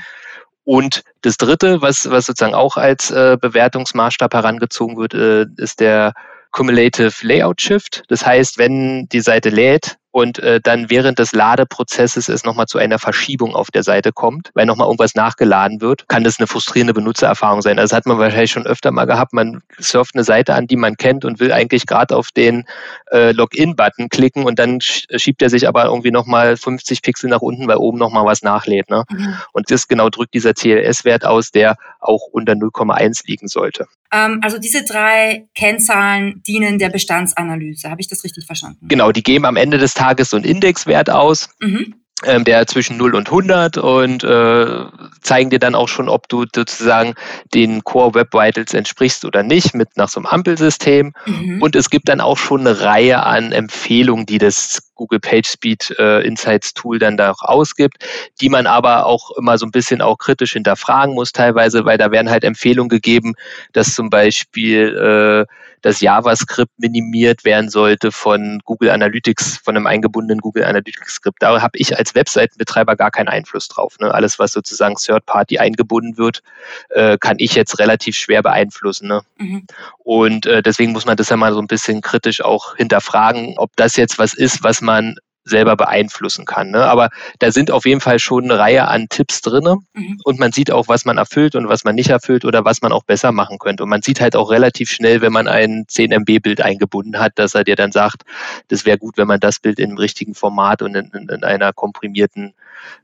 Und das dritte, was, was sozusagen auch als äh, Bewertungsmaßstab herangezogen wird, äh, ist der Cumulative Layout Shift. Das heißt, wenn die Seite lädt und äh, dann während des Ladeprozesses es nochmal zu einer Verschiebung auf der Seite kommt, weil nochmal irgendwas nachgeladen wird, kann das eine frustrierende Benutzererfahrung sein. Also das hat man wahrscheinlich schon öfter mal gehabt. Man surft eine Seite an, die man kennt und will eigentlich gerade auf den äh, Login-Button klicken und dann schiebt er sich aber irgendwie nochmal 50 Pixel nach unten, weil oben nochmal was nachlädt. Ne? Mhm. Und das genau drückt dieser CLS-Wert aus, der auch unter 0,1 liegen sollte. Ähm, also diese drei Kennzahlen dienen der Bestandsanalyse. Habe ich das richtig verstanden? Genau, die geben am Ende des Tages so einen Indexwert aus. Mhm ähm, der zwischen 0 und 100 und äh, zeigen dir dann auch schon, ob du sozusagen den Core Web Vitals entsprichst oder nicht, mit nach so einem Ampelsystem. Mhm. Und es gibt dann auch schon eine Reihe an Empfehlungen, die das Google PageSpeed äh, Insights Tool dann da auch ausgibt, die man aber auch immer so ein bisschen auch kritisch hinterfragen muss teilweise, weil da werden halt Empfehlungen gegeben, dass zum Beispiel äh, das JavaScript minimiert werden sollte von Google Analytics, von einem eingebundenen Google Analytics Skript. Da habe ich als Webseitenbetreiber gar keinen Einfluss drauf. Ne? Alles, was sozusagen Third Party eingebunden wird, äh, kann ich jetzt relativ schwer beeinflussen. Ne? Mhm. Und äh, deswegen muss man das ja mal so ein bisschen kritisch auch hinterfragen, ob das jetzt was ist, was man selber beeinflussen kann. Ne? Aber da sind auf jeden Fall schon eine Reihe an Tipps drin mhm. und man sieht auch, was man erfüllt und was man nicht erfüllt oder was man auch besser machen könnte. Und man sieht halt auch relativ schnell, wenn man ein 10 MB-Bild eingebunden hat, dass er dir dann sagt, das wäre gut, wenn man das Bild im richtigen Format und in, in, in einer komprimierten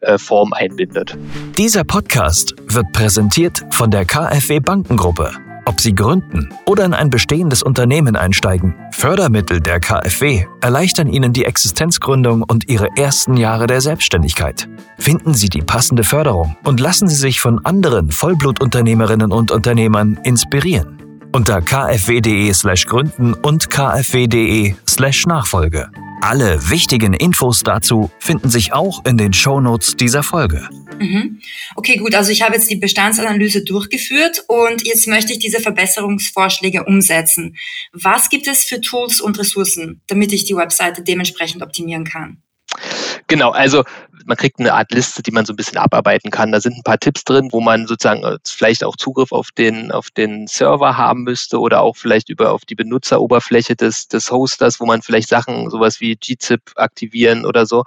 äh, Form einbindet. Dieser Podcast wird präsentiert von der KfW Bankengruppe. Ob Sie gründen oder in ein bestehendes Unternehmen einsteigen, Fördermittel der KfW erleichtern Ihnen die Existenzgründung und Ihre ersten Jahre der Selbstständigkeit. Finden Sie die passende Förderung und lassen Sie sich von anderen Vollblutunternehmerinnen und Unternehmern inspirieren. Unter kfw.de slash gründen und kfw.de slash Nachfolge. Alle wichtigen Infos dazu finden sich auch in den Shownotes dieser Folge. Mhm. Okay, gut. Also ich habe jetzt die Bestandsanalyse durchgeführt und jetzt möchte ich diese Verbesserungsvorschläge umsetzen. Was gibt es für Tools und Ressourcen, damit ich die Webseite dementsprechend optimieren kann? Genau, also man kriegt eine Art Liste, die man so ein bisschen abarbeiten kann. Da sind ein paar Tipps drin, wo man sozusagen äh, vielleicht auch Zugriff auf den, auf den Server haben müsste oder auch vielleicht über auf die Benutzeroberfläche des, des Hosters, wo man vielleicht Sachen, sowas wie gzip aktivieren oder so,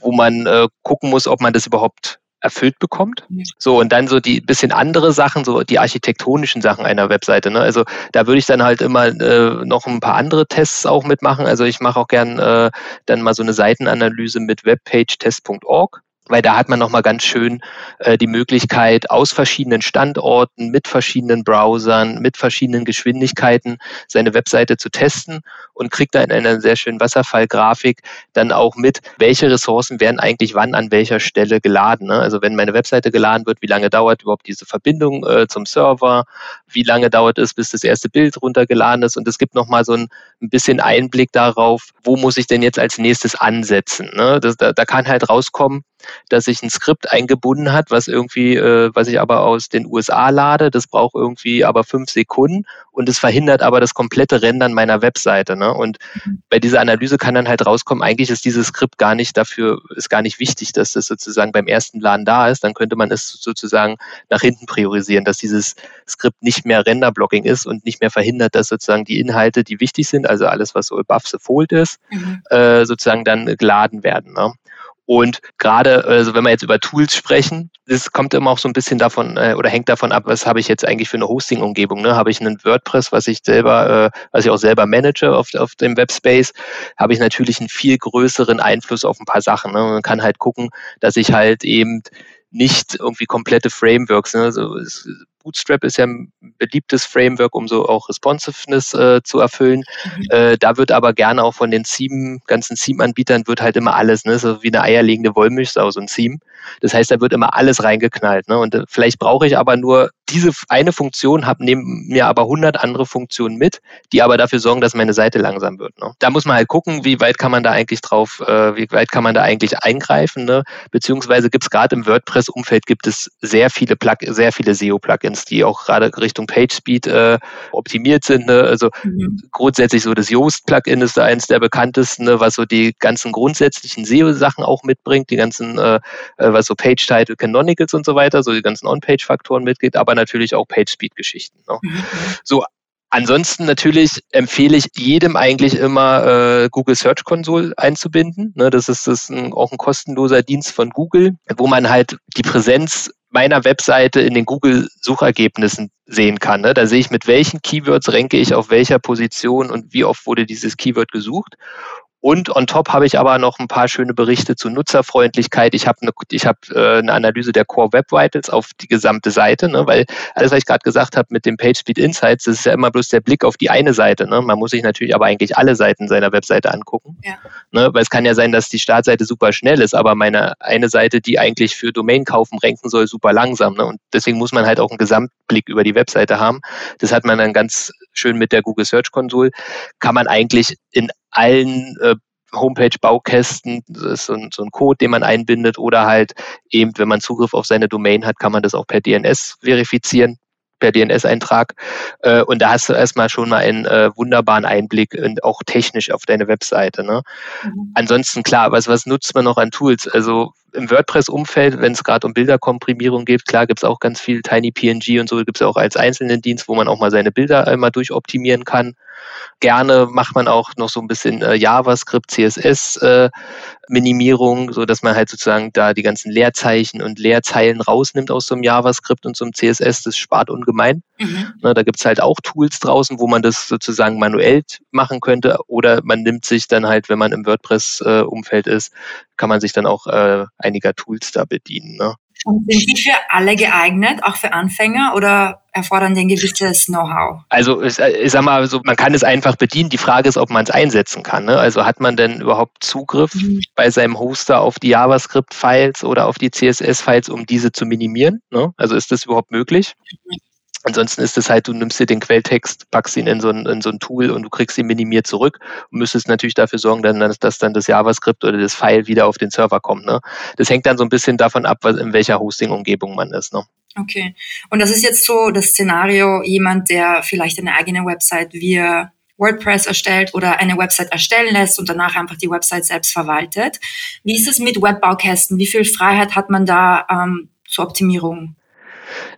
wo man äh, gucken muss, ob man das überhaupt erfüllt bekommt. So, und dann so die bisschen andere Sachen, so die architektonischen Sachen einer Webseite. Ne? Also da würde ich dann halt immer äh, noch ein paar andere Tests auch mitmachen. Also ich mache auch gern äh, dann mal so eine Seitenanalyse mit webpagetest.org weil da hat man nochmal ganz schön äh, die Möglichkeit, aus verschiedenen Standorten, mit verschiedenen Browsern, mit verschiedenen Geschwindigkeiten seine Webseite zu testen und kriegt da in einer sehr schönen Wasserfallgrafik dann auch mit, welche Ressourcen werden eigentlich wann an welcher Stelle geladen. Ne? Also wenn meine Webseite geladen wird, wie lange dauert überhaupt diese Verbindung äh, zum Server, wie lange dauert es, bis das erste Bild runtergeladen ist und es gibt nochmal so ein, ein bisschen Einblick darauf, wo muss ich denn jetzt als nächstes ansetzen. Ne? Das, da, da kann halt rauskommen, dass sich ein Skript eingebunden hat, was irgendwie, äh, was ich aber aus den USA lade. Das braucht irgendwie aber fünf Sekunden und es verhindert aber das komplette Rendern meiner Webseite. Ne? Und mhm. bei dieser Analyse kann dann halt rauskommen, eigentlich ist dieses Skript gar nicht dafür, ist gar nicht wichtig, dass das sozusagen beim ersten Laden da ist. Dann könnte man es sozusagen nach hinten priorisieren, dass dieses Skript nicht mehr Renderblocking ist und nicht mehr verhindert, dass sozusagen die Inhalte, die wichtig sind, also alles, was so above the fold ist, mhm. äh, sozusagen dann geladen werden. Ne? Und gerade, also wenn wir jetzt über Tools sprechen, das kommt immer auch so ein bisschen davon äh, oder hängt davon ab, was habe ich jetzt eigentlich für eine Hosting-Umgebung. Ne? Habe ich einen WordPress, was ich selber, äh, was ich auch selber manage auf, auf dem Webspace, habe ich natürlich einen viel größeren Einfluss auf ein paar Sachen. Ne? Man kann halt gucken, dass ich halt eben nicht irgendwie komplette Frameworks. Ne? Also Bootstrap ist ja ein beliebtes Framework, um so auch Responsiveness äh, zu erfüllen. Mhm. Äh, da wird aber gerne auch von den Theme, ganzen Theme-Anbietern wird halt immer alles, ne? so wie eine eierlegende Wollmilchsau, so ein Theme. Das heißt, da wird immer alles reingeknallt. Ne? Und äh, vielleicht brauche ich aber nur diese eine Funktion, habe neben mir aber 100 andere Funktionen mit, die aber dafür sorgen, dass meine Seite langsam wird. Ne? Da muss man halt gucken, wie weit kann man da eigentlich drauf, äh, wie weit kann man da eigentlich eingreifen. Ne? Beziehungsweise gibt es gerade im WordPress-Umfeld gibt es sehr viele Plug sehr viele SEO-Plugins, die auch gerade Richtung PageSpeed äh, optimiert sind. Ne? Also mhm. grundsätzlich so das Yoast-Plugin ist da eins der bekanntesten, ne? was so die ganzen grundsätzlichen SEO-Sachen auch mitbringt, die ganzen, äh, äh was so Page-Title, Canonicals und so weiter, so die ganzen On-Page-Faktoren mitgeht, aber natürlich auch Page-Speed-Geschichten. Ne? Mhm. So, Ansonsten natürlich empfehle ich jedem eigentlich immer äh, Google Search Console einzubinden. Ne, das ist, das ist ein, auch ein kostenloser Dienst von Google, wo man halt die Präsenz meiner Webseite in den Google-Suchergebnissen sehen kann. Ne? Da sehe ich, mit welchen Keywords ranke ich auf welcher Position und wie oft wurde dieses Keyword gesucht. Und on top habe ich aber noch ein paar schöne Berichte zu Nutzerfreundlichkeit. Ich habe eine, ich habe äh, eine Analyse der Core Web Vitals auf die gesamte Seite, ne? weil alles, was ich gerade gesagt habe mit dem PageSpeed Insights, das ist ja immer bloß der Blick auf die eine Seite. Ne? Man muss sich natürlich aber eigentlich alle Seiten seiner Webseite angucken, ja. ne? weil es kann ja sein, dass die Startseite super schnell ist, aber meine eine Seite, die eigentlich für Domain kaufen ranken soll, super langsam. Ne? Und deswegen muss man halt auch einen Gesamtblick über die Webseite haben. Das hat man dann ganz schön mit der Google Search Console. Kann man eigentlich in allen äh, Homepage-Baukästen, das ist so ein, so ein Code, den man einbindet oder halt eben, wenn man Zugriff auf seine Domain hat, kann man das auch per DNS verifizieren per DNS-Eintrag. Äh, und da hast du erstmal schon mal einen äh, wunderbaren Einblick in, auch technisch auf deine Webseite. Ne? Mhm. Ansonsten klar, was, was nutzt man noch an Tools? Also im WordPress-Umfeld, wenn es gerade um Bilderkomprimierung geht, klar gibt es auch ganz viel Tiny PNG und so, gibt es auch als einzelnen Dienst, wo man auch mal seine Bilder einmal durchoptimieren kann. Gerne macht man auch noch so ein bisschen äh, JavaScript, CSS äh, Minimierung, so dass man halt sozusagen da die ganzen Leerzeichen und Leerzeilen rausnimmt aus so einem JavaScript und so einem CSS. Das spart ungemein. Mhm. Na, da gibt's halt auch Tools draußen, wo man das sozusagen manuell machen könnte. Oder man nimmt sich dann halt, wenn man im WordPress-Umfeld äh, ist, kann man sich dann auch äh, einiger Tools da bedienen. Ne? Und sind die für alle geeignet, auch für Anfänger oder erfordern die ein gewisses Know-how? Also ich, ich sag mal, so, man kann es einfach bedienen. Die Frage ist, ob man es einsetzen kann. Ne? Also hat man denn überhaupt Zugriff mhm. bei seinem Hoster auf die JavaScript-Files oder auf die CSS-Files, um diese zu minimieren? Ne? Also ist das überhaupt möglich? Mhm. Ansonsten ist es halt, du nimmst dir den Quelltext, packst ihn in so, ein, in so ein Tool und du kriegst ihn minimiert zurück und müsstest natürlich dafür sorgen, dass, dass dann das JavaScript oder das File wieder auf den Server kommt. Ne? Das hängt dann so ein bisschen davon ab, in welcher Hosting-Umgebung man ist. Ne? Okay. Und das ist jetzt so das Szenario, jemand, der vielleicht eine eigene Website via WordPress erstellt oder eine Website erstellen lässt und danach einfach die Website selbst verwaltet. Wie ist es mit Webbaukästen? Wie viel Freiheit hat man da ähm, zur Optimierung?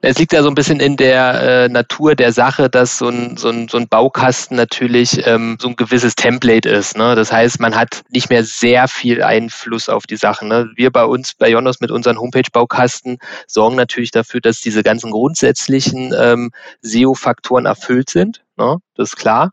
Es liegt ja so ein bisschen in der äh, Natur der Sache, dass so ein, so ein, so ein Baukasten natürlich ähm, so ein gewisses Template ist. Ne? Das heißt, man hat nicht mehr sehr viel Einfluss auf die Sachen. Ne? Wir bei uns, bei Jonas mit unseren Homepage-Baukasten, sorgen natürlich dafür, dass diese ganzen grundsätzlichen ähm, SEO-Faktoren erfüllt sind. Ne? Das ist klar.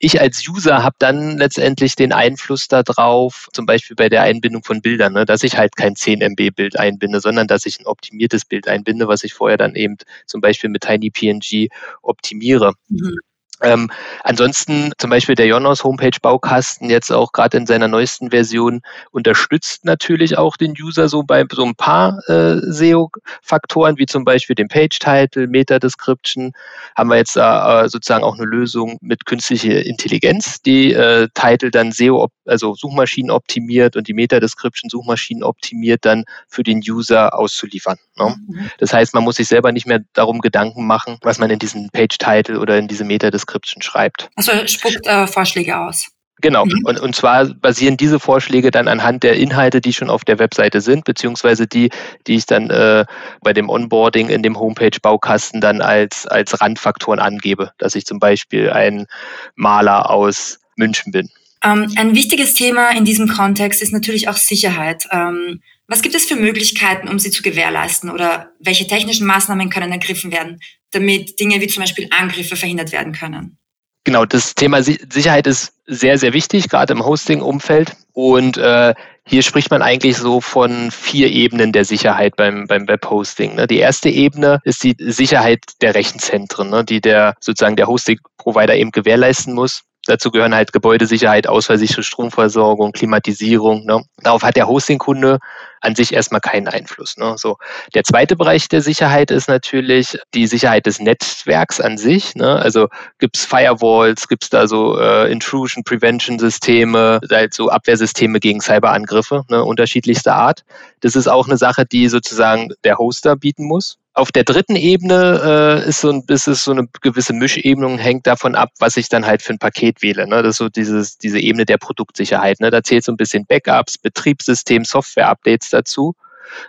Ich als User habe dann letztendlich den Einfluss darauf, zum Beispiel bei der Einbindung von Bildern, ne, dass ich halt kein 10 MB Bild einbinde, sondern dass ich ein optimiertes Bild einbinde, was ich vorher dann eben zum Beispiel mit TinyPNG optimiere. Mhm. Ähm, ansonsten zum Beispiel der Jonos Homepage Baukasten jetzt auch gerade in seiner neuesten Version unterstützt natürlich auch den User so bei so ein paar äh, SEO-Faktoren wie zum Beispiel dem Page-Title, Meta-Description. Haben wir jetzt äh, sozusagen auch eine Lösung mit künstlicher Intelligenz, die äh, Title dann SEO, also Suchmaschinen optimiert und die Meta-Description Suchmaschinen optimiert dann für den User auszuliefern. Ne? Mhm. Das heißt, man muss sich selber nicht mehr darum Gedanken machen, was man in diesen Page-Title oder in diese Meta-Description Description schreibt. Also spuckt äh, Vorschläge aus. Genau. Mhm. Und, und zwar basieren diese Vorschläge dann anhand der Inhalte, die schon auf der Webseite sind, beziehungsweise die, die ich dann äh, bei dem Onboarding in dem Homepage-Baukasten dann als, als Randfaktoren angebe, dass ich zum Beispiel ein Maler aus München bin. Ähm, ein wichtiges Thema in diesem Kontext ist natürlich auch Sicherheit. Ähm, was gibt es für Möglichkeiten, um sie zu gewährleisten oder welche technischen Maßnahmen können ergriffen werden, damit Dinge wie zum Beispiel Angriffe verhindert werden können? Genau, das Thema Sicherheit ist sehr, sehr wichtig, gerade im Hosting-Umfeld. Und äh, hier spricht man eigentlich so von vier Ebenen der Sicherheit beim, beim Webhosting. Ne? Die erste Ebene ist die Sicherheit der Rechenzentren, ne? die der sozusagen der Hosting-Provider eben gewährleisten muss. Dazu gehören halt Gebäudesicherheit, ausfallsichere Stromversorgung, Klimatisierung. Ne? Darauf hat der Hostingkunde an sich erstmal keinen Einfluss. Ne? So, der zweite Bereich der Sicherheit ist natürlich die Sicherheit des Netzwerks an sich. Ne? Also gibt es Firewalls, gibt es da so äh, Intrusion Prevention Systeme, halt so Abwehrsysteme gegen Cyberangriffe ne? unterschiedlichster Art. Das ist auch eine Sache, die sozusagen der Hoster bieten muss. Auf der dritten Ebene äh, ist, so ein, ist es so eine gewisse Mischebene hängt davon ab, was ich dann halt für ein Paket wähle. Ne? Das ist so dieses, diese Ebene der Produktsicherheit. Ne? Da zählt so ein bisschen Backups, Betriebssystem, Software-Updates dazu.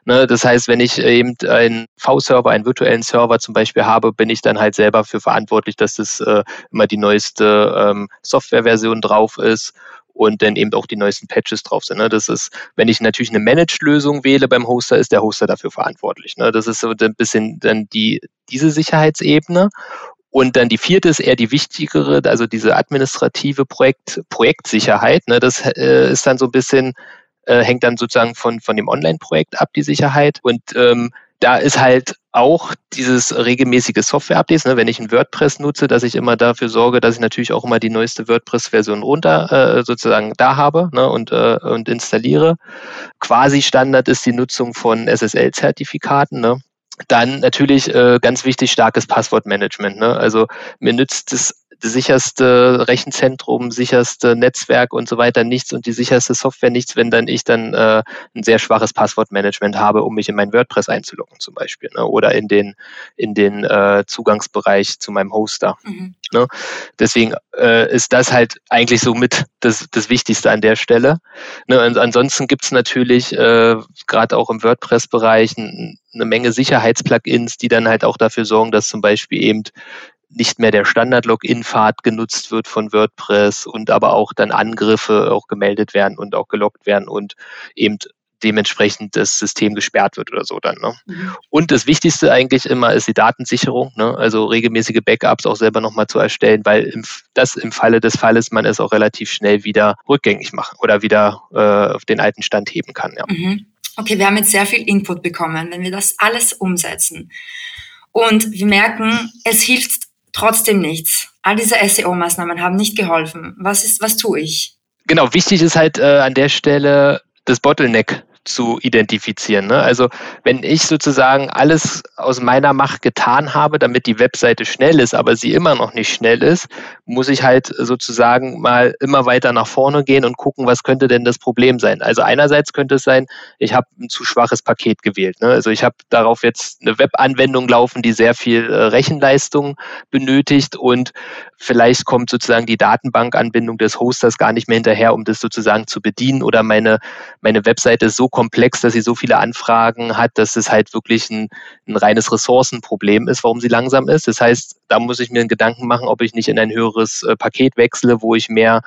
Ne? Das heißt, wenn ich eben einen V-Server, einen virtuellen Server zum Beispiel habe, bin ich dann halt selber für verantwortlich, dass das äh, immer die neueste ähm, Softwareversion drauf ist und dann eben auch die neuesten Patches drauf sind. Ne? Das ist, wenn ich natürlich eine Managed-Lösung wähle beim Hoster, ist der Hoster dafür verantwortlich. Ne? Das ist so ein bisschen dann die, diese Sicherheitsebene. Und dann die vierte ist eher die wichtigere, also diese administrative Projekt, Projektsicherheit. Ne? Das äh, ist dann so ein bisschen, äh, hängt dann sozusagen von, von dem Online-Projekt ab, die Sicherheit. Und ähm, da ist halt auch dieses regelmäßige Software-Updates, ne, wenn ich ein WordPress nutze, dass ich immer dafür sorge, dass ich natürlich auch immer die neueste WordPress-Version runter äh, sozusagen da habe ne, und, äh, und installiere. Quasi Standard ist die Nutzung von SSL-Zertifikaten. Ne. Dann natürlich äh, ganz wichtig starkes Passwortmanagement. Ne? Also mir nützt es sicherste Rechenzentrum, sicherste Netzwerk und so weiter nichts und die sicherste Software nichts, wenn dann ich dann äh, ein sehr schwaches Passwortmanagement habe, um mich in mein WordPress einzuloggen zum Beispiel ne? oder in den in den äh, Zugangsbereich zu meinem Hoster. Mhm. Ne? Deswegen äh, ist das halt eigentlich so mit das, das Wichtigste an der Stelle. Ne? Und ansonsten gibt's natürlich äh, gerade auch im WordPress-Bereich eine Menge Sicherheitsplugins, die dann halt auch dafür sorgen, dass zum Beispiel eben nicht mehr der Standard-Login-Pfad genutzt wird von WordPress und aber auch dann Angriffe auch gemeldet werden und auch gelockt werden und eben dementsprechend das System gesperrt wird oder so dann. Ne? Mhm. Und das Wichtigste eigentlich immer ist die Datensicherung, ne? also regelmäßige Backups auch selber nochmal zu erstellen, weil im, das im Falle des Falles man es auch relativ schnell wieder rückgängig machen oder wieder äh, auf den alten Stand heben kann. Ja. Mhm. Okay, wir haben jetzt sehr viel Input bekommen. Wenn wir das alles umsetzen und wir merken, es hilft trotzdem nichts. All diese SEO-Maßnahmen haben nicht geholfen. Was ist, was tue ich? Genau, wichtig ist halt äh, an der Stelle das Bottleneck zu identifizieren. Ne? Also wenn ich sozusagen alles aus meiner Macht getan habe, damit die Webseite schnell ist, aber sie immer noch nicht schnell ist, muss ich halt sozusagen mal immer weiter nach vorne gehen und gucken, was könnte denn das Problem sein. Also einerseits könnte es sein, ich habe ein zu schwaches Paket gewählt. Ne? Also ich habe darauf jetzt eine Webanwendung laufen, die sehr viel äh, Rechenleistung benötigt und vielleicht kommt sozusagen die Datenbankanbindung des Hosters gar nicht mehr hinterher, um das sozusagen zu bedienen oder meine, meine Webseite ist so komplex, dass sie so viele Anfragen hat, dass es halt wirklich ein, ein reines Ressourcenproblem ist, warum sie langsam ist. Das heißt, da muss ich mir einen Gedanken machen, ob ich nicht in ein höheres äh, Paket wechsle, wo ich mehr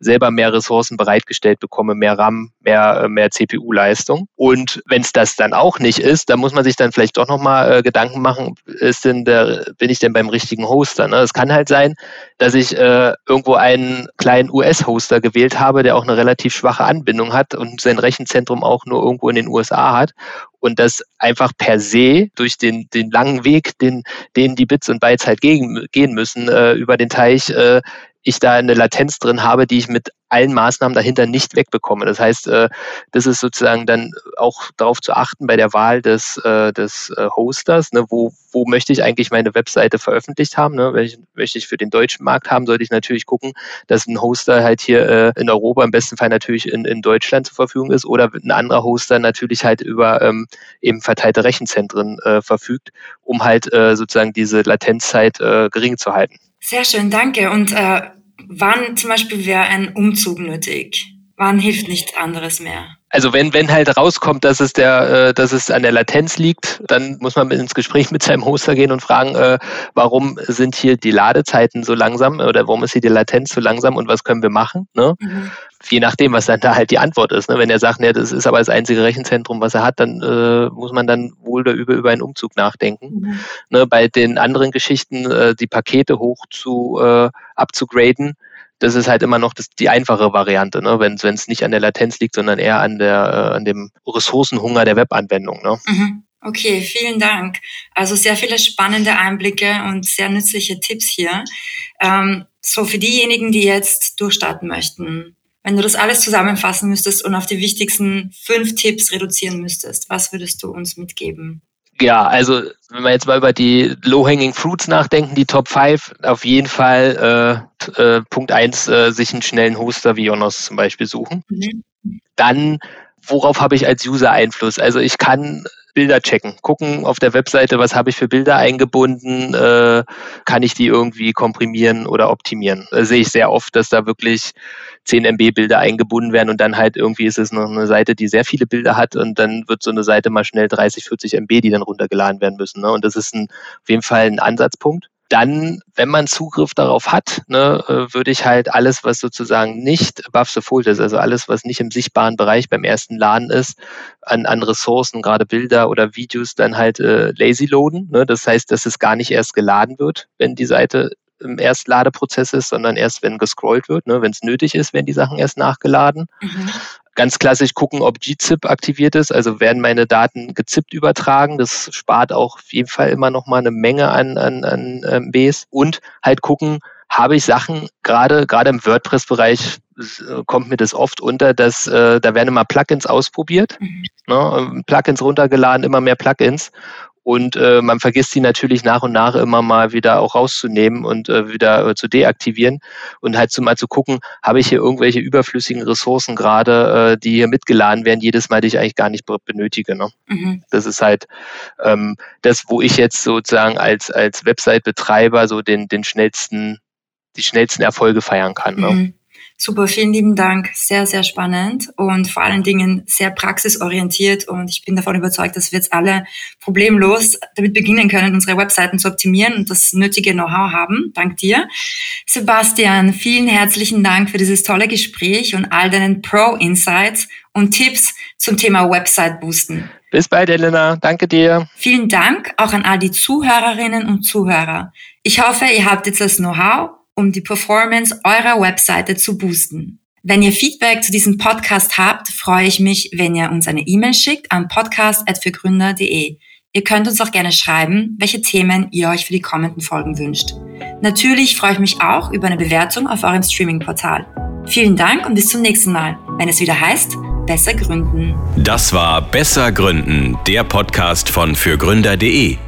selber mehr Ressourcen bereitgestellt bekomme, mehr RAM, mehr, äh, mehr CPU-Leistung. Und wenn es das dann auch nicht ist, dann muss man sich dann vielleicht doch nochmal äh, Gedanken machen, ist denn der, bin ich denn beim richtigen Hoster? Ne? Es kann halt sein, dass ich äh, irgendwo einen kleinen US-Hoster gewählt habe, der auch eine relativ schwache Anbindung hat und sein Rechenzentrum auch nur irgendwo in den USA hat und das einfach per se durch den, den langen Weg, den, den die Bits und Bytes halt gegen, gehen müssen, äh, über den Teich, äh, ich da eine Latenz drin habe, die ich mit allen Maßnahmen dahinter nicht wegbekomme. Das heißt, äh, das ist sozusagen dann auch darauf zu achten bei der Wahl des, äh, des äh, Hosters, ne, wo, wo möchte ich eigentlich meine Webseite veröffentlicht haben. Ne? Welche möchte ich für den deutschen Markt haben, sollte ich natürlich gucken, dass ein Hoster halt hier in Europa im besten Fall natürlich in, in Deutschland zur Verfügung ist oder ein anderer Hoster natürlich halt über ähm, eben verteilte Rechenzentren äh, verfügt, um halt äh, sozusagen diese Latenzzeit äh, gering zu halten. Sehr schön, danke. Und äh, wann zum Beispiel wäre ein Umzug nötig? Wann hilft nichts anderes mehr? Also wenn, wenn halt rauskommt, dass es der, äh, dass es an der Latenz liegt, dann muss man ins Gespräch mit seinem Hoster gehen und fragen, äh, warum sind hier die Ladezeiten so langsam oder warum ist hier die Latenz so langsam und was können wir machen? Ne? Mhm. Je nachdem, was dann da halt die Antwort ist. Ne? Wenn er sagt, ne, das ist aber das einzige Rechenzentrum, was er hat, dann äh, muss man dann wohl oder über, über einen Umzug nachdenken. Mhm. Ne? Bei den anderen Geschichten, äh, die Pakete hoch zu äh, abzugraden, das ist halt immer noch das, die einfache Variante, ne? wenn es nicht an der Latenz liegt, sondern eher an, der, äh, an dem Ressourcenhunger der Webanwendung. Ne? Mhm. Okay, vielen Dank. Also sehr viele spannende Einblicke und sehr nützliche Tipps hier. Ähm, so für diejenigen, die jetzt durchstarten möchten, wenn du das alles zusammenfassen müsstest und auf die wichtigsten fünf Tipps reduzieren müsstest, was würdest du uns mitgeben? Ja, also wenn wir jetzt mal über die Low-Hanging Fruits nachdenken, die Top 5, auf jeden Fall äh, äh, Punkt 1, äh, sich einen schnellen Hoster wie Jonas zum Beispiel suchen. Mhm. Dann, worauf habe ich als User Einfluss? Also ich kann Bilder checken, gucken auf der Webseite, was habe ich für Bilder eingebunden, äh, kann ich die irgendwie komprimieren oder optimieren. Da sehe ich sehr oft, dass da wirklich 10 MB Bilder eingebunden werden und dann halt irgendwie ist es noch eine Seite, die sehr viele Bilder hat und dann wird so eine Seite mal schnell 30, 40 MB, die dann runtergeladen werden müssen. Ne? Und das ist ein, auf jeden Fall ein Ansatzpunkt dann, wenn man Zugriff darauf hat, ne, äh, würde ich halt alles, was sozusagen nicht above the fold ist, also alles, was nicht im sichtbaren Bereich beim ersten Laden ist, an, an Ressourcen, gerade Bilder oder Videos, dann halt äh, lazy loaden. Ne? Das heißt, dass es gar nicht erst geladen wird, wenn die Seite im Erstladeprozess ist, sondern erst, wenn gescrollt wird. Ne? Wenn es nötig ist, werden die Sachen erst nachgeladen. Mhm. Ganz klassisch gucken, ob gzip aktiviert ist, also werden meine Daten gezippt übertragen. Das spart auch auf jeden Fall immer noch mal eine Menge an, an, an MBs. Und halt gucken, habe ich Sachen, gerade gerade im WordPress-Bereich äh, kommt mir das oft unter, dass äh, da werden immer Plugins ausprobiert, mhm. ne, Plugins runtergeladen, immer mehr Plugins und äh, man vergisst die natürlich nach und nach immer mal wieder auch rauszunehmen und äh, wieder äh, zu deaktivieren und halt so mal zu gucken, habe ich hier irgendwelche überflüssigen Ressourcen gerade, äh, die hier mitgeladen werden, jedes Mal, die ich eigentlich gar nicht benötige. Ne? Mhm. Das ist halt ähm, das, wo ich jetzt sozusagen als, als Website-Betreiber so den, den schnellsten, die schnellsten Erfolge feiern kann. Ne? Mhm. Super, vielen lieben Dank. Sehr, sehr spannend und vor allen Dingen sehr praxisorientiert. Und ich bin davon überzeugt, dass wir jetzt alle problemlos damit beginnen können, unsere Webseiten zu optimieren und das nötige Know-how haben. Dank dir. Sebastian, vielen herzlichen Dank für dieses tolle Gespräch und all deinen Pro-Insights und Tipps zum Thema Website boosten. Bis bald, Elena. Danke dir. Vielen Dank auch an all die Zuhörerinnen und Zuhörer. Ich hoffe, ihr habt jetzt das Know-how um die Performance eurer Webseite zu boosten. Wenn ihr Feedback zu diesem Podcast habt, freue ich mich, wenn ihr uns eine E-Mail schickt an podcast.fürgründer.de. Ihr könnt uns auch gerne schreiben, welche Themen ihr euch für die kommenden Folgen wünscht. Natürlich freue ich mich auch über eine Bewertung auf eurem Streaming-Portal. Vielen Dank und bis zum nächsten Mal, wenn es wieder heißt, Besser Gründen. Das war Besser Gründen, der Podcast von fürgründer.de.